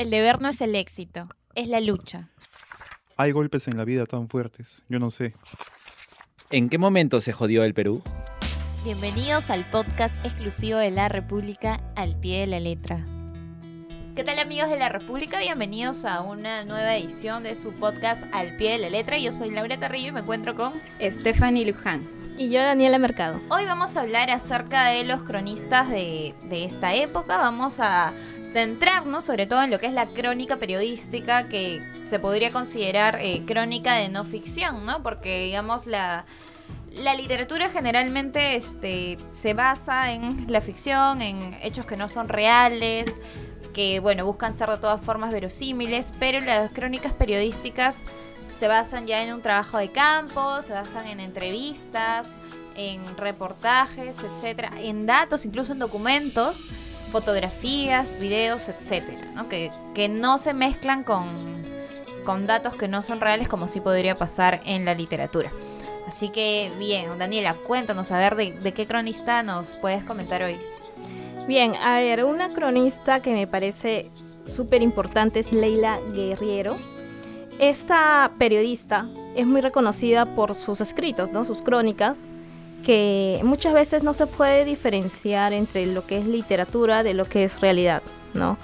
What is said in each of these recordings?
El deber no es el éxito, es la lucha. Hay golpes en la vida tan fuertes, yo no sé. ¿En qué momento se jodió el Perú? Bienvenidos al podcast exclusivo de la República al pie de la letra. ¿Qué tal amigos de la República? Bienvenidos a una nueva edición de su podcast Al pie de la letra. Yo soy Laura Tarrillo y me encuentro con Stephanie Luján. Y yo, Daniela Mercado. Hoy vamos a hablar acerca de los cronistas de, de esta época. Vamos a centrarnos sobre todo en lo que es la crónica periodística, que se podría considerar eh, crónica de no ficción, ¿no? Porque, digamos, la, la literatura generalmente este, se basa en la ficción, en hechos que no son reales, que, bueno, buscan ser de todas formas verosímiles, pero las crónicas periodísticas se basan ya en un trabajo de campo, se basan en entrevistas, en reportajes, etcétera, en datos, incluso en documentos fotografías, videos, etcétera, ¿no? Que, que no se mezclan con, con datos que no son reales como sí podría pasar en la literatura. Así que bien, Daniela, cuéntanos a ver de, de qué cronista nos puedes comentar hoy. Bien, a ver, una cronista que me parece súper importante es Leila Guerriero. Esta periodista es muy reconocida por sus escritos, ¿no? sus crónicas, que muchas veces no se puede diferenciar entre lo que es literatura de lo que es realidad, ¿no?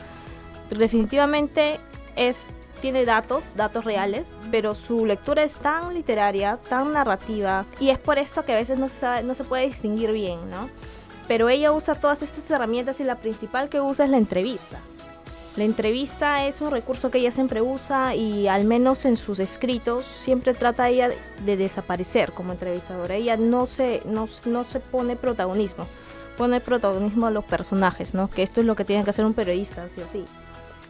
Definitivamente es tiene datos, datos reales, pero su lectura es tan literaria, tan narrativa, y es por esto que a veces no se, no se puede distinguir bien, ¿no? Pero ella usa todas estas herramientas y la principal que usa es la entrevista. La entrevista es un recurso que ella siempre usa y al menos en sus escritos siempre trata ella de desaparecer como entrevistadora. Ella no se, no, se pone protagonismo, pone protagonismo a los personajes, ¿no? Que esto es lo que tiene que hacer un periodista, sí o sí.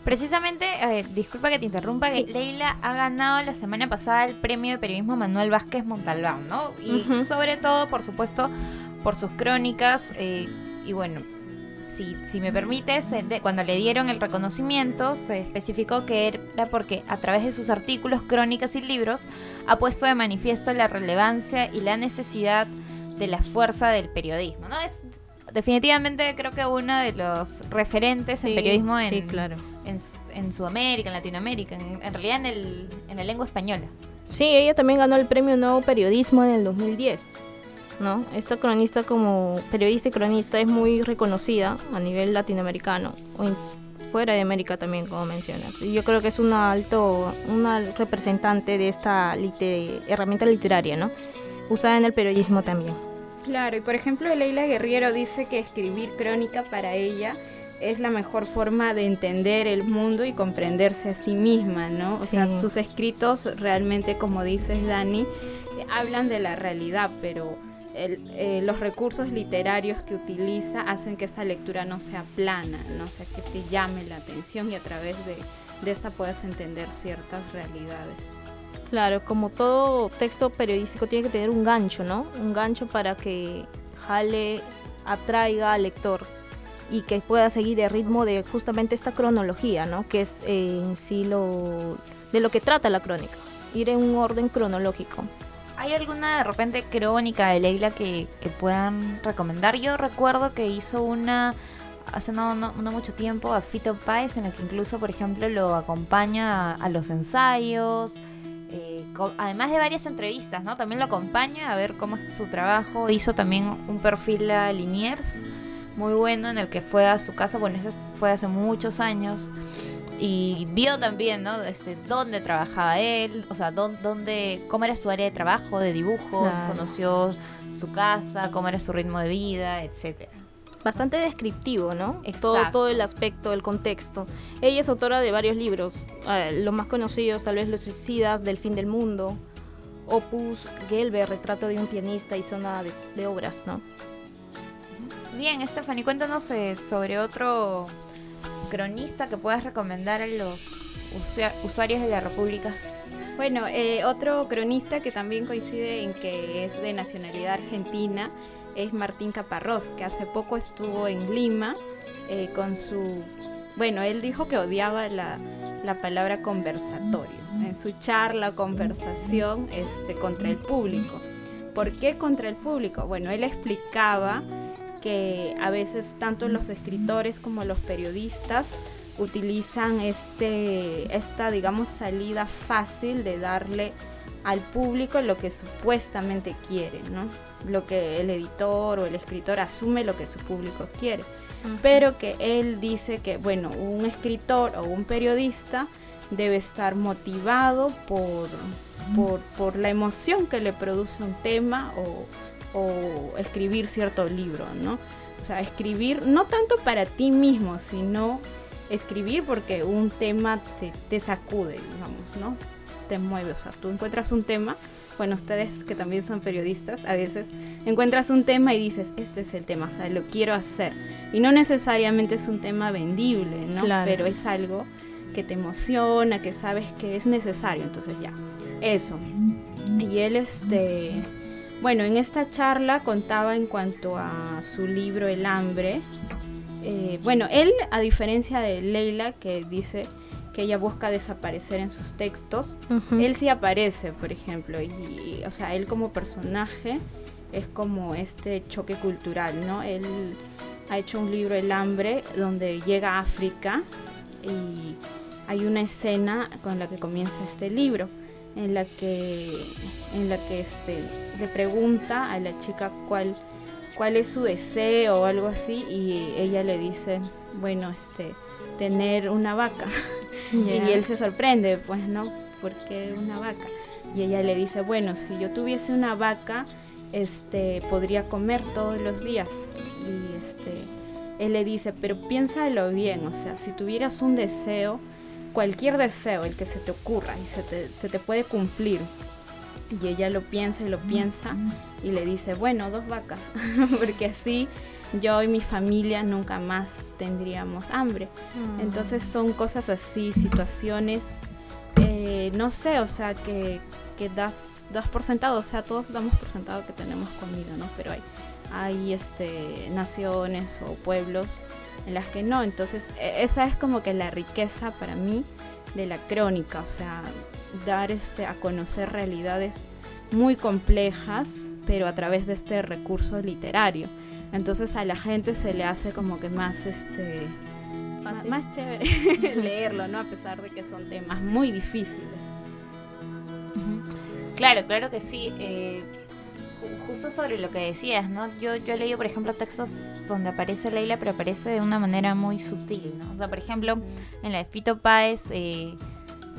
Precisamente, eh, disculpa que te interrumpa, que Leila ha ganado la semana pasada el premio de periodismo Manuel Vázquez Montalbán, ¿no? Y sobre todo, por supuesto, por sus crónicas eh, y bueno, si, me permites, cuando le dieron el reconocimiento, se especificó que era porque a través de sus artículos, crónicas y libros, ha puesto de manifiesto la relevancia y la necesidad de la fuerza del periodismo. ¿no? Es definitivamente creo que uno de los referentes en periodismo en, claro. en, Sudamérica, en Latinoamérica, en, realidad en, el, en la lengua española. Sí, ella también ganó el premio Nuevo Periodismo en el 2010. ¿No? Esta cronista como periodista y cronista es muy reconocida a nivel latinoamericano o fuera de América también, como mencionas. Y yo creo que es una alto, una representante de esta herramienta literaria, ¿no? Usada en el periodismo también. Claro, y por ejemplo Leila Guerriero dice que escribir crónica para ella es la mejor forma de entender el mundo y comprenderse a sí misma, ¿no? O sea, sus escritos realmente, como dices Dani, hablan de la realidad, pero eh, los recursos literarios que utiliza hacen que esta lectura no sea plana, no sea que te llame la atención y a través de, de esta puedas entender ciertas realidades. Claro, como todo texto periodístico tiene que tener un gancho, ¿no? Un gancho para que jale, atraiga al lector y que pueda seguir el ritmo de justamente esta cronología, ¿no? Que es eh, en sí lo de lo que trata la crónica, ir en un orden cronológico. ¿Hay alguna de repente crónica de Leila que, puedan recomendar? Yo recuerdo que hizo una hace no, mucho tiempo a Fito Páez en la que incluso, por ejemplo, lo acompaña a, los ensayos. Eh, además de varias entrevistas, ¿no? También lo acompaña a ver cómo es su trabajo. Hizo también un perfil a Liniers muy bueno en el que fue a su casa. Bueno, eso fue hace muchos años y vio también, ¿no? Este, dónde trabajaba él, o sea, dónde, cómo era su área de trabajo, de dibujos, conoció su casa, cómo era su ritmo de vida, etcétera. Bastante descriptivo, ¿no? Todo, todo el aspecto, el contexto. Ella es autora de varios libros, eh, los más conocidos tal vez Los suicidas del fin del mundo, Opus, Gelber, Retrato de un pianista y zona de, obras, ¿no? Bien, Stephanie, cuéntanos eh, sobre otro cronista que puedas recomendar a los usuarios de la República? Bueno, eh, otro cronista que también coincide en que es de nacionalidad argentina es Martín Caparrós, que hace poco estuvo en Lima eh, con su... Bueno, él dijo que odiaba la, la palabra conversatorio en su charla, conversación este, contra el público. ¿Por qué contra el público? Bueno, él explicaba que a veces tanto los escritores como los periodistas utilizan este, esta, digamos, salida fácil de darle al público lo que supuestamente quiere, ¿no? Lo que el editor o el escritor asume lo que su público quiere. Pero que él dice que, bueno, un escritor o un periodista debe estar motivado por, por, la emoción que le produce un tema o, o escribir cierto libro, ¿no? O sea, escribir no tanto para ti mismo, sino escribir porque un tema te, te sacude, digamos, ¿no? Te mueve, o sea, tú encuentras un tema, bueno, ustedes que también son periodistas, a veces encuentras un tema y dices, este es el tema, o sea, lo quiero hacer. Y no necesariamente es un tema vendible, ¿no? Pero es algo que te emociona, que sabes que es necesario, entonces ya, eso. Y él, este, bueno, en esta charla contaba en cuanto a su libro El hambre, eh, bueno, él, a diferencia de Leila, que dice que ella busca desaparecer en sus textos, él sí aparece, por ejemplo, y, o sea, él como personaje es como este choque cultural, ¿no? Él ha hecho un libro El hambre donde llega a África y hay una escena con la que comienza este libro en la que en la que este le pregunta a la chica cuál cuál es su deseo o algo así y ella le dice, bueno, este, tener una vaca. Y él se sorprende, pues no, porque una vaca. Y ella le dice, bueno, si yo tuviese una vaca, este, podría comer todos los días. Y este, él le dice, pero piénsalo bien, o sea, si tuvieras un deseo, cualquier deseo, el que se te ocurra y se te, se te puede cumplir, y ella lo piensa y lo piensa y le dice, bueno, dos vacas, porque así yo y mi familia nunca más tendríamos hambre. Mm. Entonces son cosas así, situaciones, eh, no sé, o sea, que, que das, das por sentado, o sea, todos damos por sentado que tenemos comida, ¿no? Pero hay, hay este, naciones o pueblos en las que no. Entonces, e, esa es como que la riqueza para mí de la crónica, o sea, dar este, a conocer realidades muy complejas, pero a través de este recurso literario. Entonces a la gente se le hace como que más este más, chévere leerlo, ¿no? A pesar de que son temas muy difíciles. Claro, claro que sí. Eh, justo sobre lo que decías, ¿no? Yo, yo he leído, por ejemplo, textos donde aparece Leila, pero aparece de una manera muy sutil, ¿no? O sea, por ejemplo, en la de Fito Páez, eh,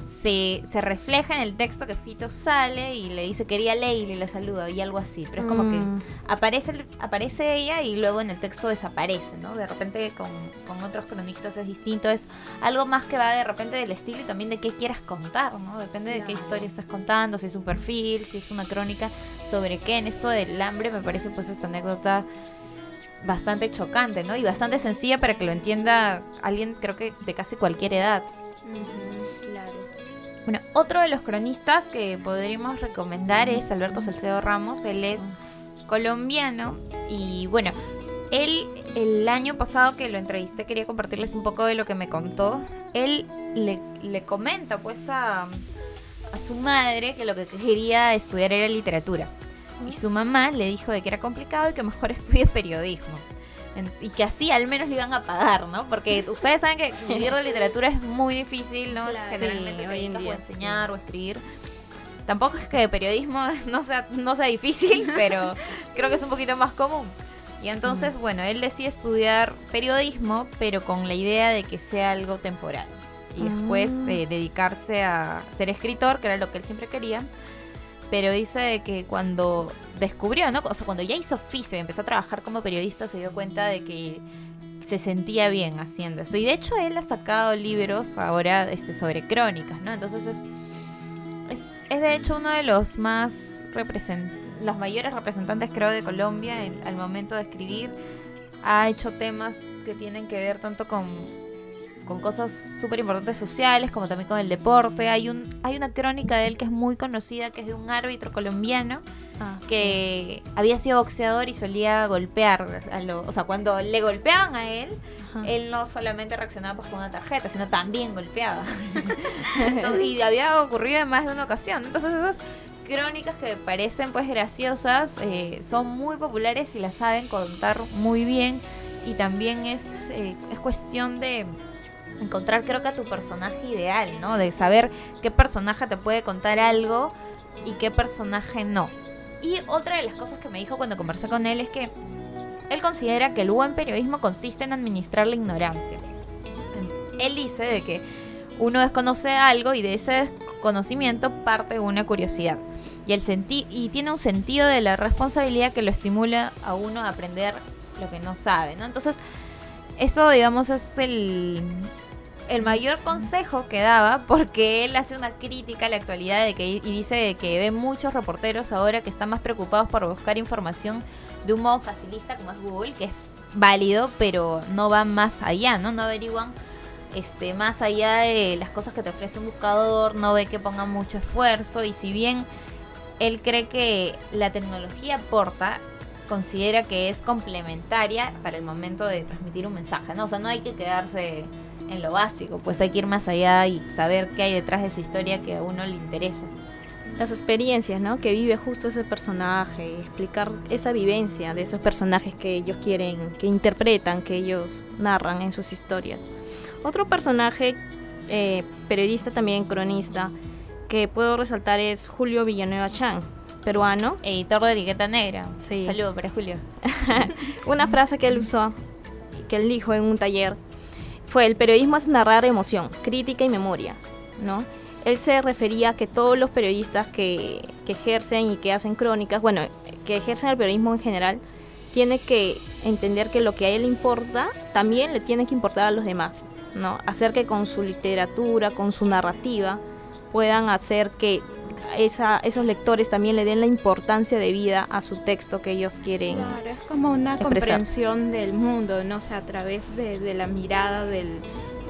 se, se, refleja en el texto que Fito sale y le dice quería Leila y la saluda y algo así. Pero es como que mm. aparece, aparece ella y luego en el texto desaparece, ¿no? De repente con, con, otros cronistas es distinto. Es algo más que va de repente del estilo y también de qué quieras contar, ¿no? Depende de qué historia estás contando, si es un perfil, si es una crónica, sobre qué. En esto del hambre me parece pues esta anécdota bastante chocante, ¿no? Y bastante sencilla para que lo entienda alguien creo que de casi cualquier edad. Bueno, otro de los cronistas que podríamos recomendar es Alberto Salcedo Ramos. Él es colombiano y bueno, él el año pasado que lo entrevisté quería compartirles un poco de lo que me contó. Él le, comenta pues a, a su madre que lo que quería estudiar era literatura. Y su mamá le dijo de que era complicado y que mejor estudie periodismo y que así al menos le iban a pagar, ¿no? Porque ustedes saben que vivir de literatura es muy difícil, ¿no? Generalmente hoy en día, o enseñar o escribir. Tampoco es que periodismo no sea, no sea difícil, pero creo que es un poquito más común. Y entonces, bueno, él decide estudiar periodismo, pero con la idea de que sea algo temporal. Y después ah. eh, dedicarse a ser escritor, que era lo que él siempre quería pero dice que cuando descubrió, ¿no? O sea, cuando ya hizo oficio y empezó a trabajar como periodista, se dio cuenta de que se sentía bien haciendo eso. Y de hecho él ha sacado libros ahora este, sobre crónicas, ¿no? Entonces es, es, de hecho uno de los más los mayores representantes creo de Colombia al momento de escribir. Ha hecho temas que tienen que ver tanto con con cosas súper importantes sociales, como también con el deporte. Hay, un, hay una crónica de él que es muy conocida, que es de un árbitro colombiano ah, que había sido boxeador y solía golpear. o sea, cuando le golpeaban a él, él no solamente reaccionaba pues, con una tarjeta, sino también golpeaba. y había ocurrido en más de una ocasión. Entonces esas crónicas que parecen pues graciosas eh, son muy populares y las saben contar muy bien y también es, eh, es cuestión de encontrar creo que a tu personaje ideal, ¿no? De saber qué personaje te puede contar algo y qué personaje no. Y otra de las cosas que me dijo cuando conversé con él es que él considera que el buen periodismo consiste en administrar la ignorancia. Él dice de que uno desconoce algo y de ese conocimiento parte una curiosidad. Y, el y tiene un sentido de la responsabilidad que lo estimula a uno a aprender lo que no sabe, ¿no? Entonces, eso, digamos, es el, el mayor consejo que daba porque él hace una crítica a la actualidad de que, y dice que ve muchos reporteros ahora que están más preocupados por buscar información de un modo facilista como es Google, que es válido, pero no van más allá, ¿no? No averiguan este, más allá de las cosas que te ofrece un buscador, no ve que pongan mucho esfuerzo y si bien él cree que la tecnología aporta, considera que es complementaria para el momento de transmitir un mensaje, ¿no? O sea, no hay que quedarse en lo básico, pues hay que ir más allá y saber qué hay detrás de esa historia que a uno le interesa. Las experiencias, ¿no? Que vive justo ese personaje, explicar esa vivencia de esos personajes que ellos quieren, que interpretan, que ellos narran en sus historias. Otro personaje, eh, periodista también, cronista, que puedo resaltar es Julio Villanueva Chan, peruano. Editor de Etiqueta Negra. Sí. Saludos para Julio. Una frase que él usó, que él dijo en un taller, fue el periodismo es narrar emoción, crítica y memoria, ¿no? Él se refería a que todos los periodistas que, que ejercen y que hacen crónicas, bueno, que ejercen el periodismo en general, tiene que entender que lo que a él importa también le tiene que importar a los demás, ¿no? Hacer que con su literatura, con su narrativa, puedan hacer que esa, esos lectores también le den la importancia de vida a su texto que ellos quieren. Claro, es como una comprensión del mundo, ¿no? sé, a través de, la mirada del,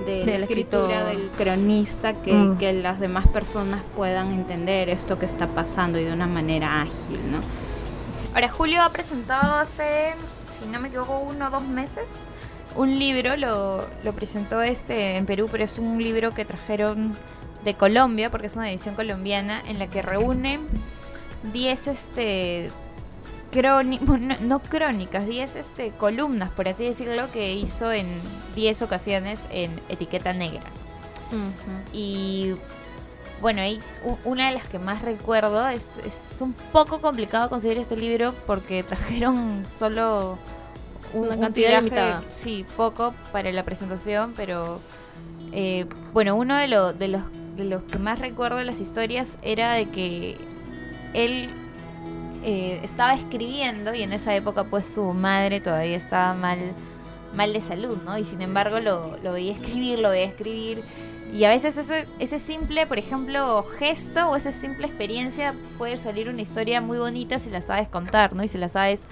de, la escritura del cronista, que, mm. que, las demás personas puedan entender esto que está pasando y de una manera ágil, ¿no? Ahora, Julio ha presentado hace, si no me equivoco, uno o dos meses un libro, lo, lo presentó este en Perú, pero es un libro que trajeron de Colombia, porque es una edición colombiana, en la que reúne 10 este, no, crónicas, 10 este, columnas, por así decirlo, que hizo en 10 ocasiones en etiqueta negra. Y bueno, hay una de las que más recuerdo es, es un poco complicado conseguir este libro porque trajeron solo una cantidad limitada. Sí, poco para la presentación, pero eh, bueno, uno de, de los de los que más recuerdo de las historias era de que él eh, estaba escribiendo y en esa época pues su madre todavía estaba mal, mal de salud, ¿no? Y sin embargo lo, lo veía escribir, lo veía escribir. Y a veces ese, ese simple, por ejemplo, gesto o esa simple experiencia puede salir una historia muy bonita si la sabes contar, ¿no? Y si la sabes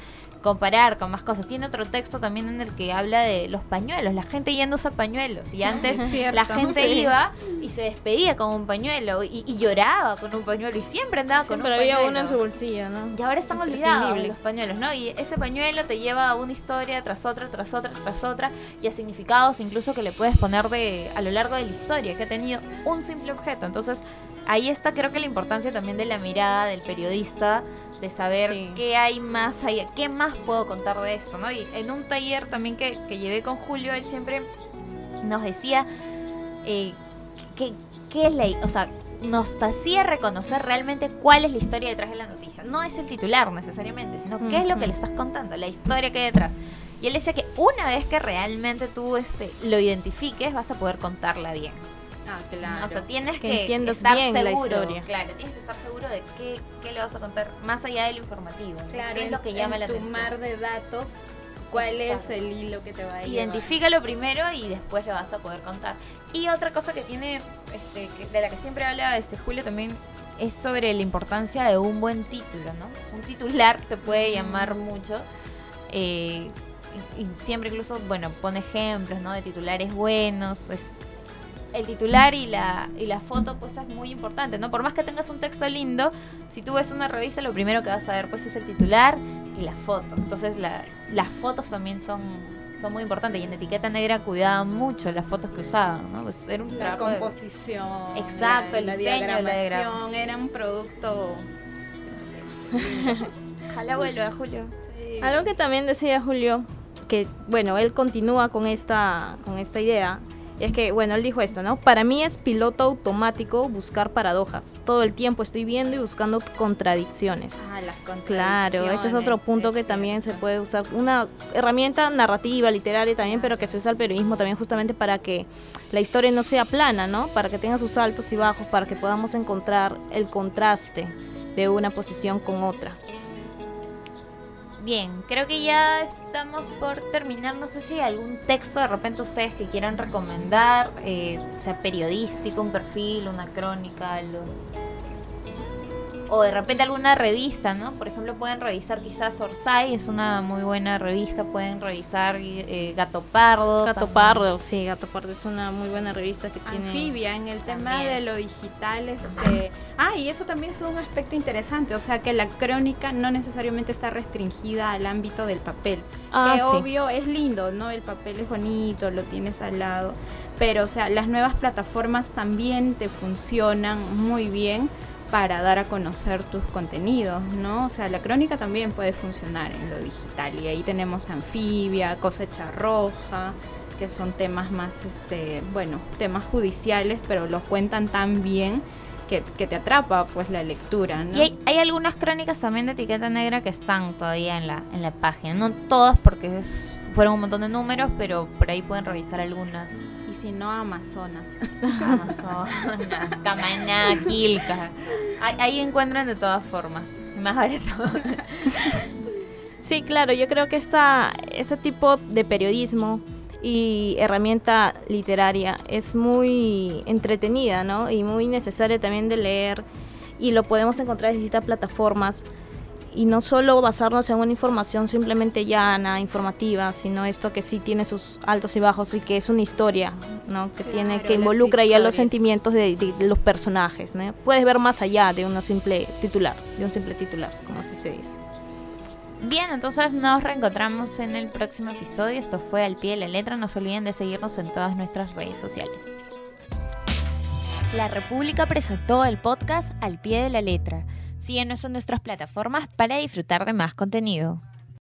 comparar con más cosas. Tiene otro texto también en el que habla de los pañuelos. La gente ya no usa pañuelos. Y antes la gente iba y se despedía con un pañuelo y, lloraba con un pañuelo y siempre andaba con un pañuelo. había uno en su bolsillo, ¿no? Y ahora están olvidados los pañuelos, ¿no? Y ese pañuelo te lleva a una historia tras otra, tras otra, tras otra y a significados incluso que le puedes poner de a lo largo de la historia, que ha tenido un simple objeto. Entonces, ahí está creo que la importancia también de la mirada del periodista, de saber qué hay más allá, qué más puedo contar de eso, ¿no? Y en un taller también que, que llevé con Julio, él siempre nos decía eh, qué es la... O sea, nos hacía reconocer realmente cuál es la historia detrás de la noticia. No es el titular necesariamente, sino qué es lo que le estás contando, la historia que hay detrás. Y él decía que una vez que realmente tú este, lo identifiques, vas a poder contarla bien. Ah, claro. O sea, tienes que, estar seguro. La historia. Claro, tienes que estar seguro de qué, qué, le vas a contar más allá de lo informativo. Claro, ¿Qué es lo que llama la tu atención? mar de datos, cuál es el hilo que te va a Identifícalo primero y después lo vas a poder contar. Y otra cosa que tiene, este, de la que siempre habla este Julio también, es sobre la importancia de un buen título, ¿no? Un titular te puede llamar mucho. Eh, y siempre incluso, bueno, pone ejemplos, ¿no? De titulares buenos, es el titular y la, y la foto pues es muy importante, ¿no? Por más que tengas un texto lindo, si tú ves una revista lo primero que vas a ver pues es el titular y la foto. Entonces las fotos también son, son muy importantes y en etiqueta negra cuidaban mucho las fotos que usaban, ¿no? Pues era un la composición, exacto, el diseño, la diagramación, era un producto. Ojalá vuelva Julio. Algo que también decía Julio que bueno él continúa con esta con esta idea Es que, bueno, él dijo esto, ¿no? Para mí es piloto automático buscar paradojas. Todo el tiempo estoy viendo y buscando contradicciones. Ah, las Claro, este es otro punto que también se puede usar. Una herramienta narrativa, literaria también, pero que se usa el periodismo también justamente para que la historia no sea plana, ¿no? Para que tenga sus altos y bajos, para que podamos encontrar el contraste de una posición con otra. Bien, creo que ya estamos por terminar. No sé si hay algún texto de repente ustedes que quieran recomendar, eh, sea periodístico, un perfil, una crónica, algo. O de repente alguna revista, ¿no? Por ejemplo, pueden revisar quizás Orsay, es una muy buena revista. Pueden revisar eh, Gato Pardo. Gato también. Pardo, sí, Gato Pardo es una muy buena revista que tiene... Anfibia, en el tema de lo digital, este... Ah, y eso también es un aspecto interesante, o sea que la crónica no necesariamente está restringida al ámbito del papel. Ah, que sí. obvio es lindo, ¿no? El papel es bonito, lo tienes al lado, pero o sea, las nuevas plataformas también te funcionan muy bien para dar a conocer tus contenidos, ¿no? O sea, la crónica también puede funcionar en lo digital y ahí tenemos Anfibia, Cosecha Roja, que son temas más, este, bueno, temas judiciales, pero los cuentan tan bien que, que te atrapa pues la lectura, ¿no? Y hay, hay algunas crónicas también de etiqueta negra que están todavía en la, en la página. No todas porque es- fueron un montón de números, pero por ahí pueden revisar algunas. Y si no, Amazonas. Amazonas, Camaná, Quilca. Ahí, ahí encuentran de todas formas. Más barato. Sí, claro, yo creo que esta, este tipo de periodismo y herramienta literaria es muy entretenida, ¿no? Y muy necesaria también de leer y lo podemos encontrar en distintas plataformas y no solo basarnos en una información simplemente llana, informativa, sino esto que sí tiene sus altos y bajos y que es una historia, ¿no? Que tiene que involucra ya los sentimientos de, de- de los personajes, ¿no? Puedes ver más allá de una simple titular, de un simple titular, como así se dice. Bien, entonces nos reencontramos en el próximo episodio. Esto fue Al pie de la letra. No se olviden de seguirnos en todas nuestras redes sociales. La República presentó el podcast Al pie de la letra. Síguenos en nuestras plataformas para disfrutar de más contenido.